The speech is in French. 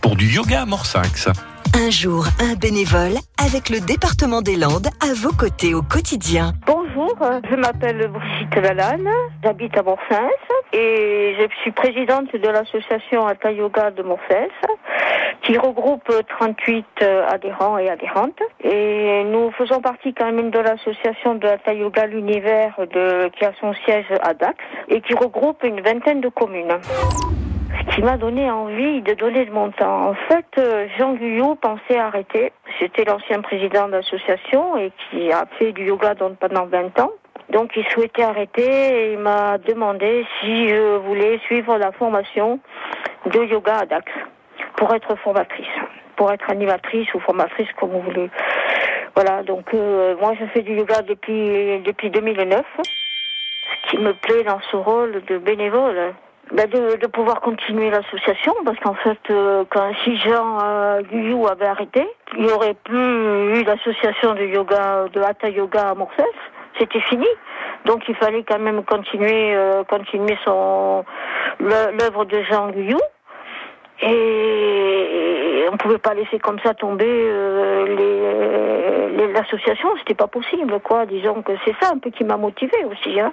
pour du yoga à Morsinx. Un jour, un bénévole avec le département des Landes à vos côtés au quotidien. Bonjour, je m'appelle Brigitte Lalanne, j'habite à Morcens et je suis présidente de l'association Hatha Yoga de Morcens qui regroupe 38 adhérents et adhérentes. Et nous faisons partie quand même de l'association de Hatha Yoga L'Univers de, qui a son siège à Dax et qui regroupe une vingtaine de communes qui m'a donné envie de donner de mon temps. En fait, euh, Jean Guyot pensait arrêter. C'était l'ancien président de l'association et qui a fait du yoga pendant 20 ans. Donc il souhaitait arrêter et il m'a demandé si je voulais suivre la formation de yoga à Dax pour être formatrice, pour être animatrice ou formatrice comme vous voulez. Voilà, donc euh, moi je fais du yoga depuis depuis 2009. Ce qui me plaît dans ce rôle de bénévole, ben de, pouvoir continuer l'association parce qu'en fait euh, quand si Jean euh, Guyou avait arrêté, il n'y aurait plus eu l'association de yoga de Hatha Yoga à Morcès, c'était fini. Donc il fallait quand même continuer euh, continuer son l'œuvre de Jean Guyou et on pouvait pas laisser comme ça tomber euh, les l'association, c'était pas possible quoi. Disons que c'est ça un peu qui m'a motivé aussi hein.